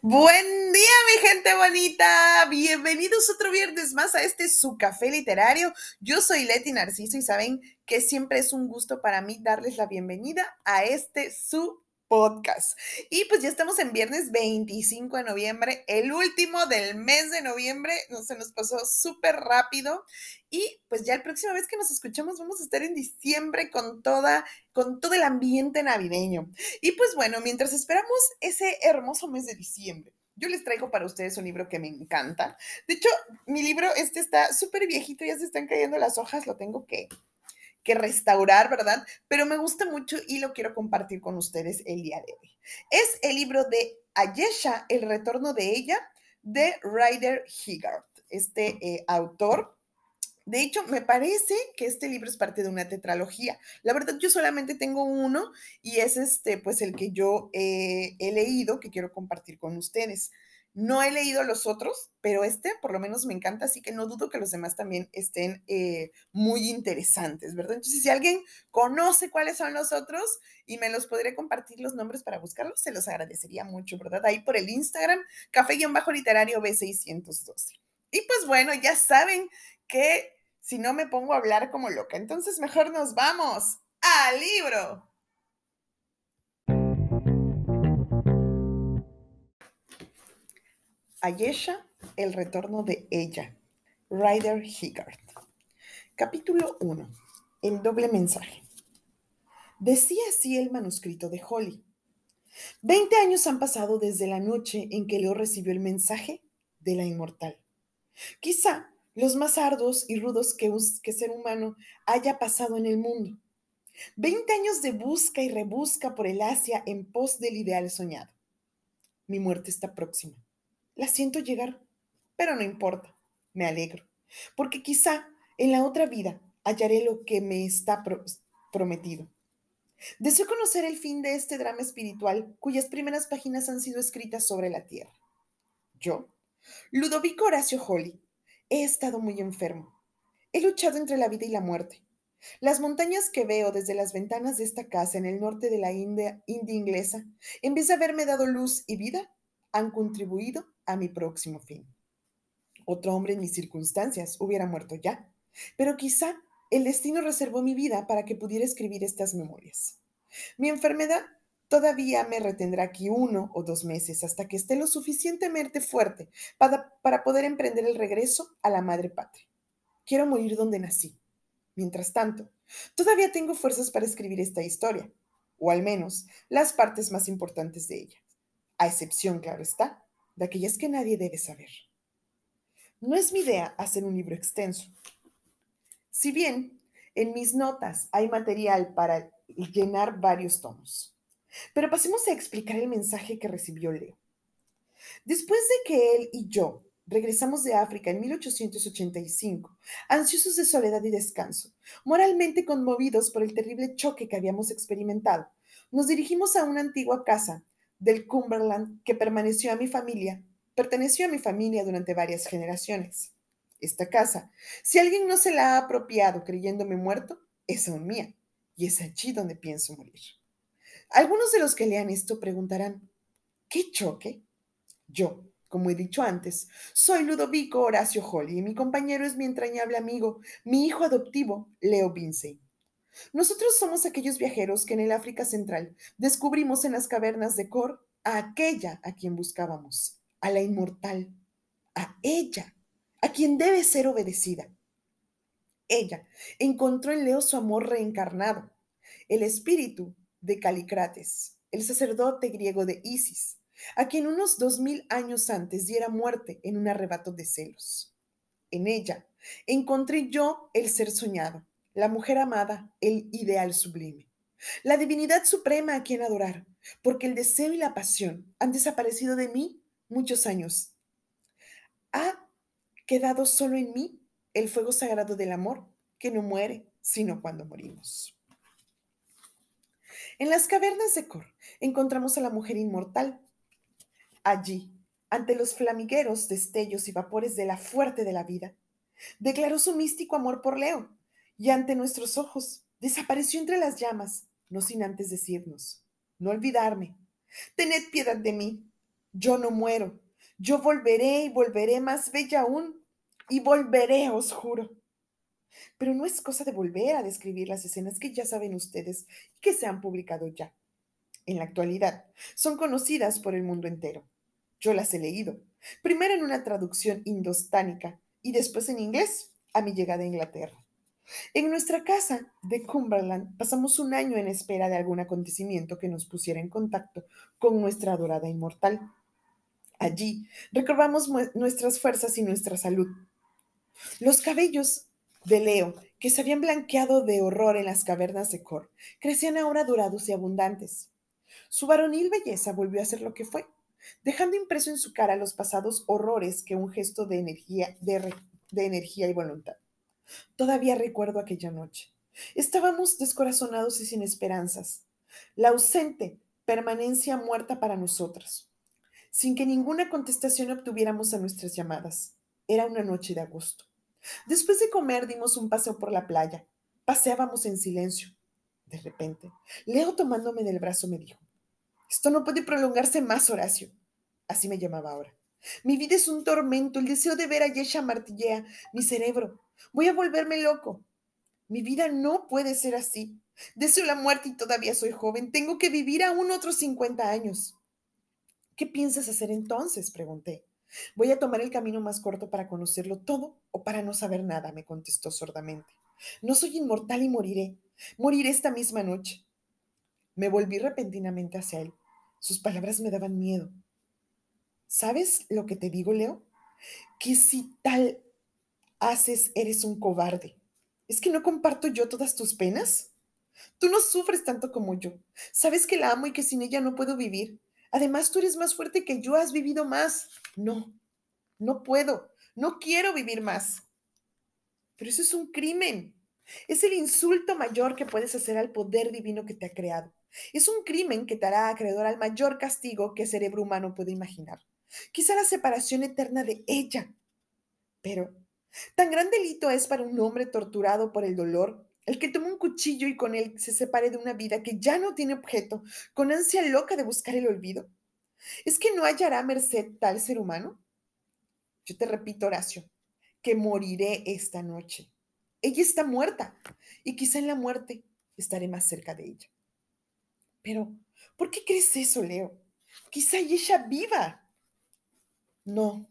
Buen día, mi gente bonita. Bienvenidos otro viernes más a este su café literario. Yo soy Leti Narciso y saben que siempre es un gusto para mí darles la bienvenida a este su podcast. Y pues ya estamos en viernes 25 de noviembre, el último del mes de noviembre. No se nos pasó súper rápido. Y pues ya la próxima vez que nos escuchamos vamos a estar en diciembre con toda con todo el ambiente navideño. Y pues bueno, mientras esperamos ese hermoso mes de diciembre, yo les traigo para ustedes un libro que me encanta. De hecho, mi libro este está súper viejito, ya se están cayendo las hojas, lo tengo que que restaurar, ¿verdad? Pero me gusta mucho y lo quiero compartir con ustedes el día de hoy. Es el libro de Ayesha, El retorno de ella, de Ryder Higgard, este eh, autor. De hecho, me parece que este libro es parte de una tetralogía. La verdad, yo solamente tengo uno y es este, pues el que yo eh, he leído, que quiero compartir con ustedes. No he leído los otros, pero este por lo menos me encanta, así que no dudo que los demás también estén eh, muy interesantes, ¿verdad? Entonces, si alguien conoce cuáles son los otros y me los podría compartir los nombres para buscarlos, se los agradecería mucho, ¿verdad? Ahí por el Instagram, café-literario B612. Y pues bueno, ya saben que si no me pongo a hablar como loca, entonces mejor nos vamos al libro. Ayesha, el retorno de ella. Ryder Higgard. Capítulo 1. El doble mensaje. Decía así el manuscrito de Holly. Veinte años han pasado desde la noche en que Leo recibió el mensaje de la inmortal. Quizá los más arduos y rudos que, que ser humano haya pasado en el mundo. Veinte años de busca y rebusca por el Asia en pos del ideal soñado. Mi muerte está próxima. La siento llegar, pero no importa, me alegro, porque quizá en la otra vida hallaré lo que me está prometido. Deseo conocer el fin de este drama espiritual cuyas primeras páginas han sido escritas sobre la tierra. Yo, Ludovico Horacio Holly, he estado muy enfermo. He luchado entre la vida y la muerte. Las montañas que veo desde las ventanas de esta casa en el norte de la India, India inglesa, en vez de haberme dado luz y vida, han contribuido a mi próximo fin. Otro hombre en mis circunstancias hubiera muerto ya, pero quizá el destino reservó mi vida para que pudiera escribir estas memorias. Mi enfermedad todavía me retendrá aquí uno o dos meses hasta que esté lo suficientemente fuerte para, para poder emprender el regreso a la madre patria. Quiero morir donde nací. Mientras tanto, todavía tengo fuerzas para escribir esta historia, o al menos las partes más importantes de ella a excepción, claro está, de aquellas que nadie debe saber. No es mi idea hacer un libro extenso. Si bien en mis notas hay material para llenar varios tomos, pero pasemos a explicar el mensaje que recibió Leo. Después de que él y yo regresamos de África en 1885, ansiosos de soledad y descanso, moralmente conmovidos por el terrible choque que habíamos experimentado, nos dirigimos a una antigua casa del Cumberland que permaneció a mi familia, perteneció a mi familia durante varias generaciones. Esta casa, si alguien no se la ha apropiado creyéndome muerto, es aún mía, y es allí donde pienso morir. Algunos de los que lean esto preguntarán, ¿qué choque? Yo, como he dicho antes, soy Ludovico Horacio Holly y mi compañero es mi entrañable amigo, mi hijo adoptivo, Leo Vincey. Nosotros somos aquellos viajeros que en el África Central descubrimos en las cavernas de Cor a aquella a quien buscábamos, a la inmortal, a ella, a quien debe ser obedecida. Ella encontró en Leo su amor reencarnado, el espíritu de Calicrates, el sacerdote griego de Isis, a quien unos dos mil años antes diera muerte en un arrebato de celos. En ella encontré yo el ser soñado, la mujer amada, el ideal sublime, la divinidad suprema a quien adorar, porque el deseo y la pasión han desaparecido de mí muchos años. Ha quedado solo en mí el fuego sagrado del amor, que no muere sino cuando morimos. En las cavernas de Cor encontramos a la mujer inmortal. Allí, ante los flamigueros destellos y vapores de la fuerte de la vida, declaró su místico amor por Leo y ante nuestros ojos desapareció entre las llamas, no sin antes decirnos, no olvidarme, tened piedad de mí, yo no muero, yo volveré y volveré más bella aún, y volveré, os juro. Pero no es cosa de volver a describir las escenas que ya saben ustedes y que se han publicado ya. En la actualidad, son conocidas por el mundo entero. Yo las he leído, primero en una traducción indostánica y después en inglés a mi llegada a Inglaterra. En nuestra casa de Cumberland pasamos un año en espera de algún acontecimiento que nos pusiera en contacto con nuestra adorada inmortal. Allí recobramos nuestras fuerzas y nuestra salud. Los cabellos de Leo, que se habían blanqueado de horror en las cavernas de Cor, crecían ahora dorados y abundantes. Su varonil belleza volvió a ser lo que fue, dejando impreso en su cara los pasados horrores que un gesto de energía, de, de energía y voluntad. Todavía recuerdo aquella noche. Estábamos descorazonados y sin esperanzas. La ausente permanencia muerta para nosotros, sin que ninguna contestación obtuviéramos a nuestras llamadas. Era una noche de agosto. Después de comer dimos un paseo por la playa. Paseábamos en silencio. De repente, Leo tomándome del brazo me dijo, esto no puede prolongarse más, Horacio. Así me llamaba ahora. Mi vida es un tormento, el deseo de ver a Yesha martillea mi cerebro. Voy a volverme loco. Mi vida no puede ser así. Deseo la muerte y todavía soy joven. Tengo que vivir aún otros 50 años. ¿Qué piensas hacer entonces? pregunté. Voy a tomar el camino más corto para conocerlo todo o para no saber nada, me contestó sordamente. No soy inmortal y moriré. Moriré esta misma noche. Me volví repentinamente hacia él. Sus palabras me daban miedo. ¿Sabes lo que te digo, Leo? Que si tal haces, eres un cobarde. ¿Es que no comparto yo todas tus penas? Tú no sufres tanto como yo. Sabes que la amo y que sin ella no puedo vivir. Además, tú eres más fuerte que yo, has vivido más. No, no puedo, no quiero vivir más. Pero eso es un crimen. Es el insulto mayor que puedes hacer al poder divino que te ha creado. Es un crimen que te hará acreedor al mayor castigo que el cerebro humano puede imaginar. Quizá la separación eterna de ella. Pero, ¿tan gran delito es para un hombre torturado por el dolor el que tome un cuchillo y con él se separe de una vida que ya no tiene objeto, con ansia loca de buscar el olvido? ¿Es que no hallará merced tal ser humano? Yo te repito, Horacio, que moriré esta noche. Ella está muerta y quizá en la muerte estaré más cerca de ella. Pero, ¿por qué crees eso, Leo? Quizá ella viva. No.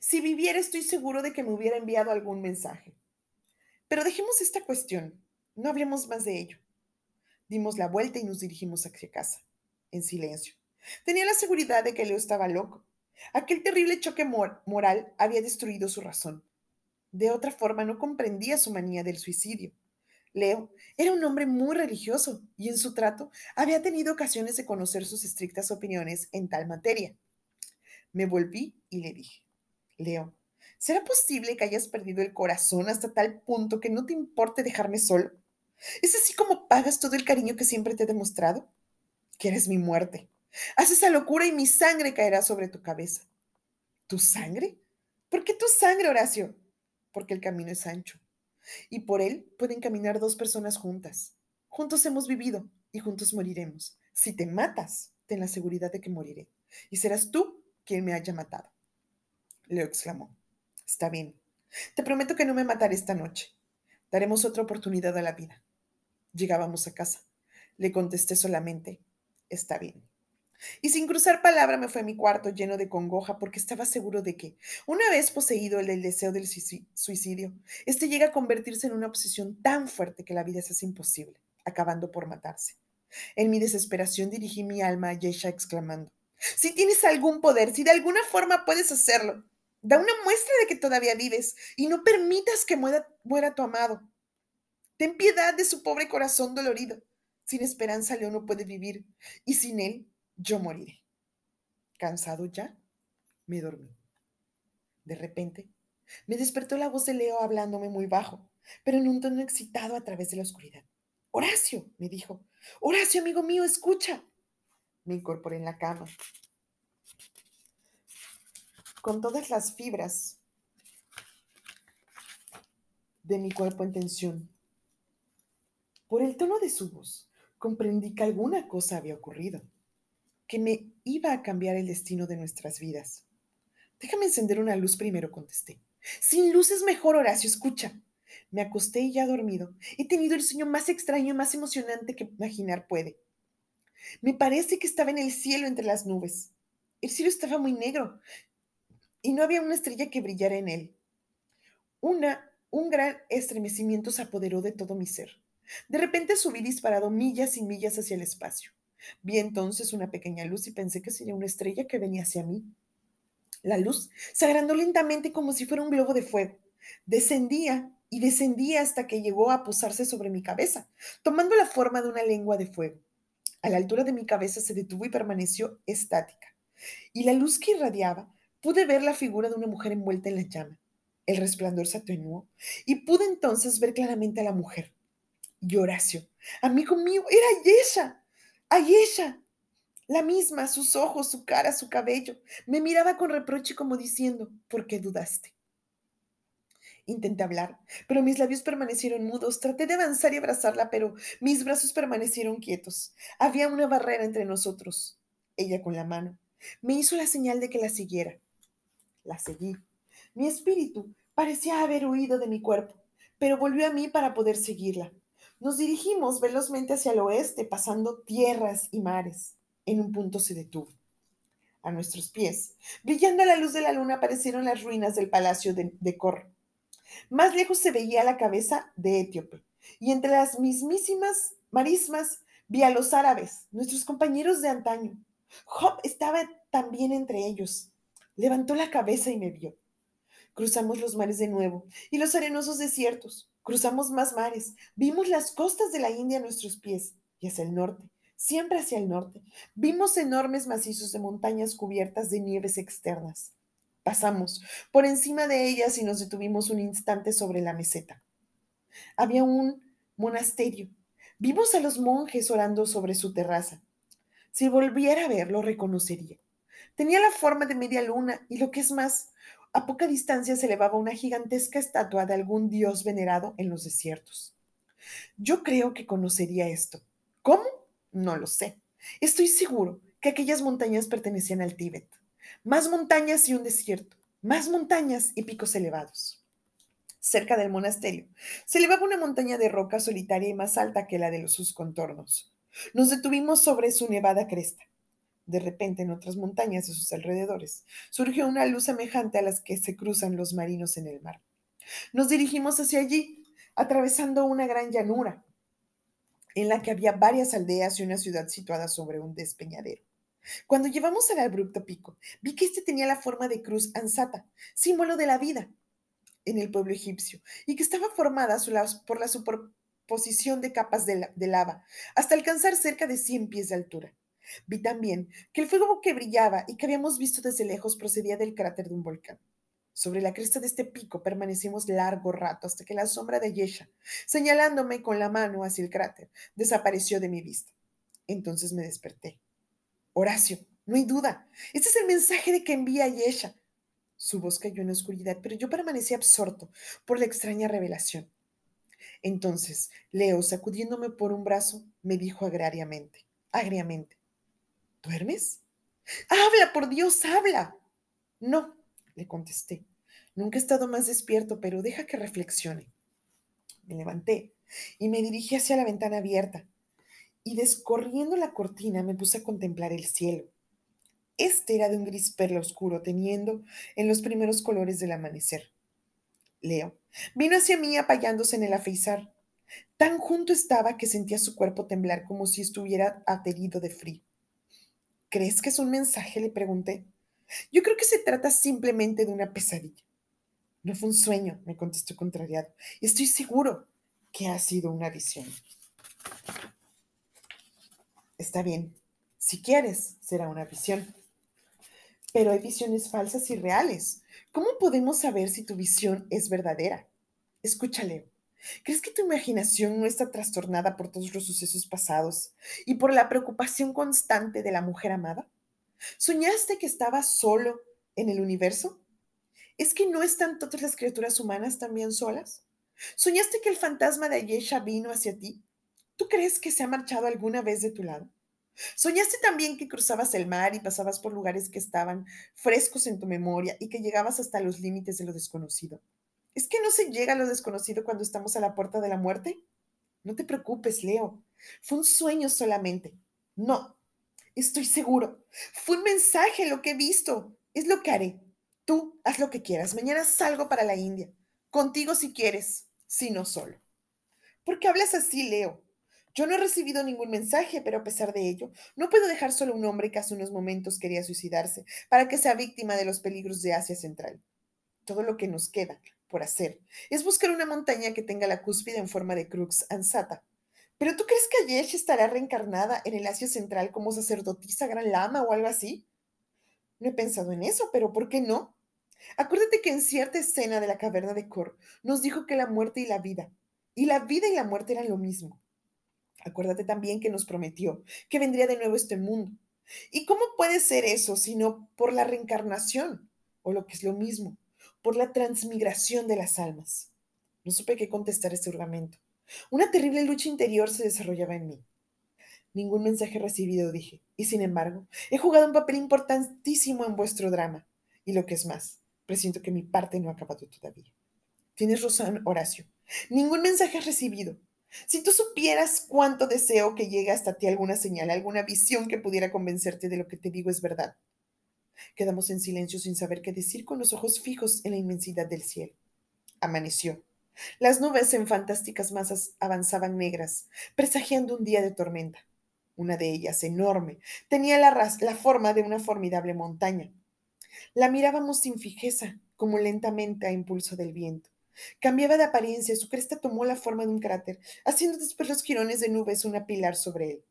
Si viviera, estoy seguro de que me hubiera enviado algún mensaje. Pero dejemos esta cuestión. No hablemos más de ello. Dimos la vuelta y nos dirigimos hacia casa, en silencio. Tenía la seguridad de que Leo estaba loco. Aquel terrible choque moral había destruido su razón. De otra forma, no comprendía su manía del suicidio. Leo era un hombre muy religioso y en su trato había tenido ocasiones de conocer sus estrictas opiniones en tal materia. Me volví y le dije, Leo, ¿será posible que hayas perdido el corazón hasta tal punto que no te importe dejarme solo? ¿Es así como pagas todo el cariño que siempre te he demostrado? Quieres mi muerte. Haz esa locura y mi sangre caerá sobre tu cabeza. ¿Tu sangre? ¿Por qué tu sangre, Horacio? Porque el camino es ancho y por él pueden caminar dos personas juntas. Juntos hemos vivido y juntos moriremos. Si te matas, ten la seguridad de que moriré. Y serás tú quien me haya matado. Leo exclamó. Está bien. Te prometo que no me mataré esta noche. Daremos otra oportunidad a la vida. Llegábamos a casa. Le contesté solamente, está bien. Y sin cruzar palabra me fue a mi cuarto lleno de congoja porque estaba seguro de que, una vez poseído el, el deseo del suicidio, este llega a convertirse en una obsesión tan fuerte que la vida se hace imposible, acabando por matarse. En mi desesperación dirigí mi alma a Yesha exclamando, si tienes algún poder, si de alguna forma puedes hacerlo, da una muestra de que todavía vives y no permitas que muera, muera tu amado. Ten piedad de su pobre corazón dolorido. Sin esperanza León no puede vivir y sin él yo moriré. Cansado ya, me dormí. De repente, me despertó la voz de Leo hablándome muy bajo, pero en un tono excitado a través de la oscuridad. Horacio, me dijo. Horacio, amigo mío, escucha. Me incorporé en la cama. Con todas las fibras de mi cuerpo en tensión. Por el tono de su voz, comprendí que alguna cosa había ocurrido, que me iba a cambiar el destino de nuestras vidas. Déjame encender una luz primero, contesté. Sin luz es mejor, Horacio, escucha. Me acosté y ya dormido. He tenido el sueño más extraño y más emocionante que imaginar puede. Me parece que estaba en el cielo entre las nubes. El cielo estaba muy negro y no había una estrella que brillara en él. Una, un gran estremecimiento se apoderó de todo mi ser. De repente subí disparado millas y millas hacia el espacio. Vi entonces una pequeña luz y pensé que sería una estrella que venía hacia mí. La luz se agrandó lentamente como si fuera un globo de fuego. Descendía y descendía hasta que llegó a posarse sobre mi cabeza, tomando la forma de una lengua de fuego. A la altura de mi cabeza se detuvo y permaneció estática. Y la luz que irradiaba, pude ver la figura de una mujer envuelta en la llama. El resplandor se atenuó y pude entonces ver claramente a la mujer. Y Horacio, amigo mío, era Ayesha, Ayesha, la misma, sus ojos, su cara, su cabello. Me miraba con reproche como diciendo, ¿por qué dudaste? Intenté hablar, pero mis labios permanecieron mudos. Traté de avanzar y abrazarla, pero mis brazos permanecieron quietos. Había una barrera entre nosotros. Ella con la mano me hizo la señal de que la siguiera. La seguí. Mi espíritu parecía haber huido de mi cuerpo, pero volvió a mí para poder seguirla. Nos dirigimos velozmente hacia el oeste, pasando tierras y mares. En un punto se detuvo. A nuestros pies, brillando a la luz de la luna, aparecieron las ruinas del palacio de, de. Más lejos se veía la cabeza de Etíope, y entre las mismísimas marismas vi a los árabes, nuestros compañeros de antaño. Job estaba también entre ellos. Levantó la cabeza y me vio. Cruzamos los mares de nuevo y los arenosos desiertos. Cruzamos más mares. Vimos las costas de la India a nuestros pies y hacia el norte, siempre hacia el norte. Vimos enormes macizos de montañas cubiertas de nieves externas. Pasamos por encima de ellas y nos detuvimos un instante sobre la meseta. Había un monasterio. Vimos a los monjes orando sobre su terraza. Si volviera a verlo, reconocería. Tenía la forma de media luna y lo que es más, a poca distancia se elevaba una gigantesca estatua de algún dios venerado en los desiertos. Yo creo que conocería esto. ¿Cómo? No lo sé. Estoy seguro que aquellas montañas pertenecían al Tíbet. Más montañas y un desierto, más montañas y picos elevados. Cerca del monasterio se elevaba una montaña de roca solitaria y más alta que la de los sus contornos. Nos detuvimos sobre su nevada cresta. De repente, en otras montañas de sus alrededores, surgió una luz semejante a las que se cruzan los marinos en el mar. Nos dirigimos hacia allí, atravesando una gran llanura, en la que había varias aldeas y una ciudad situada sobre un despeñadero. Cuando llevamos al abrupto pico, vi que este tenía la forma de cruz ansata, símbolo de la vida en el pueblo egipcio, y que estaba formada por la superposición de capas de, lava, hasta alcanzar cerca de 100 pies de altura. Vi también que el fuego que brillaba y que habíamos visto desde lejos procedía del cráter de un volcán. Sobre la cresta de este pico permanecimos largo rato hasta que la sombra de Yesha, señalándome con la mano hacia el cráter, desapareció de mi vista. Entonces me desperté. Horacio, no hay duda. Este es el mensaje de que envía Yesha. Su voz cayó en la oscuridad, pero yo permanecí absorto por la extraña revelación. Entonces, Leo, sacudiéndome por un brazo, me dijo agriamente, agriamente, ¿duermes? Habla, por Dios, habla. No, le contesté. Nunca he estado más despierto, pero deja que reflexione. Me levanté y me dirigí hacia la ventana abierta y descorriendo la cortina me puse a contemplar el cielo. Este era de un gris perla oscuro, teniendo en los primeros colores del amanecer. Leo vino hacia mí apayándose en el afeizar. Tan junto estaba que sentía su cuerpo temblar como si estuviera aterido de frío. ¿Crees que es un mensaje? le pregunté. Yo creo que se trata simplemente de una pesadilla. No fue un sueño, me contestó contrariado. Estoy seguro que ha sido una visión. Está bien, si quieres, será una visión. Pero hay visiones falsas y reales. ¿Cómo podemos saber si tu visión es verdadera? Escúchale. ¿Crees que tu imaginación no está trastornada por todos los sucesos pasados y por la preocupación constante de la mujer amada? ¿Soñaste que estabas solo en el universo? ¿Es que no están todas las criaturas humanas también solas? ¿Soñaste que el fantasma de Ayesha vino hacia ti? ¿Tú crees que se ha marchado alguna vez de tu lado? ¿Soñaste también que cruzabas el mar y pasabas por lugares que estaban frescos en tu memoria y que llegabas hasta los límites de lo desconocido? ¿Es que no se llega a lo desconocido cuando estamos a la puerta de la muerte? No te preocupes, Leo. Fue un sueño solamente. No, estoy seguro. Fue un mensaje lo que he visto. Es lo que haré. Tú haz lo que quieras. Mañana salgo para la India. Contigo si quieres, si no solo. ¿Por qué hablas así, Leo? Yo no he recibido ningún mensaje, pero a pesar de ello, no puedo dejar solo un hombre que hace unos momentos quería suicidarse para que sea víctima de los peligros de Asia Central. Todo lo que nos queda por hacer es buscar una montaña que tenga la cúspide en forma de crux ansata. ¿Pero tú crees que Ayesh estará reencarnada en el Asia Central como sacerdotisa gran lama o algo así? No he pensado en eso, pero ¿por qué no? Acuérdate que en cierta escena de la caverna de Kor nos dijo que la muerte y la vida, y la vida y la muerte eran lo mismo. Acuérdate también que nos prometió que vendría de nuevo este mundo. ¿Y cómo puede ser eso sino por la reencarnación? O lo que es lo mismo, por la transmigración de las almas. No supe qué contestar este argumento. Una terrible lucha interior se desarrollaba en mí. Ningún mensaje recibido, dije, y sin embargo, he jugado un papel importantísimo en vuestro drama. Y lo que es más, presiento que mi parte no ha acabado todavía. Tienes razón, Horacio. Ningún mensaje recibido. Si tú supieras cuánto deseo que llegue hasta ti alguna señal, alguna visión que pudiera convencerte de lo que te digo es verdad. Quedamos en silencio sin saber qué decir con los ojos fijos en la inmensidad del cielo. Amaneció. Las nubes en fantásticas masas avanzaban negras, presagiando un día de tormenta. Una de ellas, enorme, tenía la, la forma de una formidable montaña. La mirábamos sin fijeza, como lentamente a impulso del viento. Cambiaba de apariencia, su cresta tomó la forma de un cráter, haciendo después los jirones de nubes una pilar sobre él.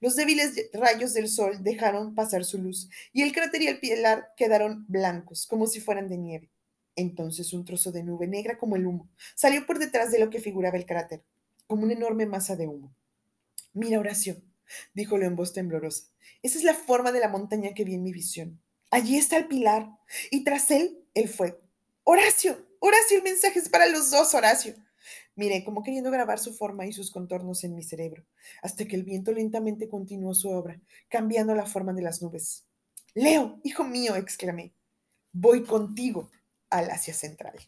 Los débiles rayos del sol dejaron pasar su luz, y el cráter y el pilar quedaron blancos, como si fueran de nieve. Entonces un trozo de nube negra como el humo salió por detrás de lo que figuraba el cráter, como una enorme masa de humo. Mira, Horacio, díjolo en voz temblorosa, esa es la forma de la montaña que vi en mi visión. Allí está el pilar, y tras él el fuego. Horacio, Horacio, el mensaje es para los dos, Horacio. Miré como queriendo grabar su forma y sus contornos en mi cerebro, hasta que el viento lentamente continuó su obra, cambiando la forma de las nubes. Leo, hijo mío, exclamé, voy contigo al Asia Central.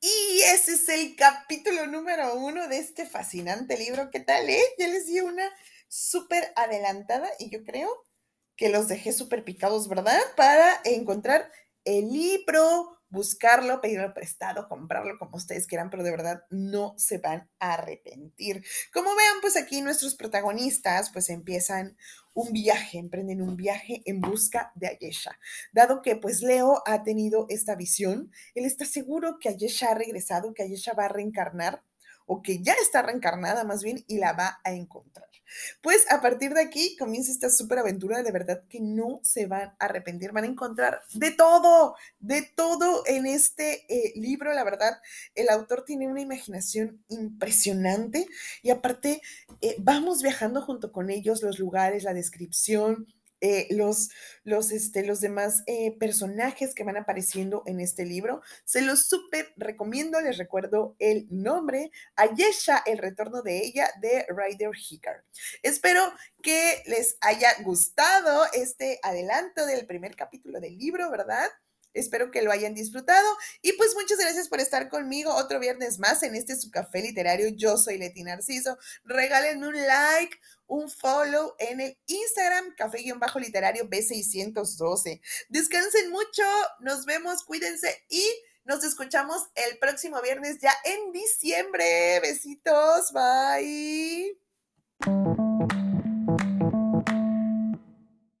Y ese es el capítulo número uno de este fascinante libro. ¿Qué tal, eh? Ya les di una súper adelantada y yo creo que los dejé súper picados, ¿verdad? Para encontrar el libro, buscarlo, pedirlo prestado, comprarlo como ustedes quieran, pero de verdad no se van a arrepentir. Como vean, pues aquí nuestros protagonistas pues empiezan un viaje, emprenden un viaje en busca de Ayesha. Dado que pues Leo ha tenido esta visión, él está seguro que Ayesha ha regresado, que Ayesha va a reencarnar o que ya está reencarnada más bien y la va a encontrar. Pues a partir de aquí comienza esta súper aventura, de verdad que no se van a arrepentir, van a encontrar de todo, de todo en este eh, libro, la verdad, el autor tiene una imaginación impresionante y aparte eh, vamos viajando junto con ellos, los lugares, la descripción, eh, los, los, este, los demás eh, personajes que van apareciendo en este libro. Se los súper recomiendo, les recuerdo el nombre, Ayesha, el retorno de ella, de Ryder Hickard. Espero que les haya gustado este adelanto del primer capítulo del libro, ¿verdad? Espero que lo hayan disfrutado. Y pues muchas gracias por estar conmigo otro viernes más en este su café literario. Yo soy Leti Narciso. Regálenme un like, un follow en el Instagram, café-literario B612. Descansen mucho, nos vemos, cuídense y nos escuchamos el próximo viernes ya en diciembre. Besitos, bye.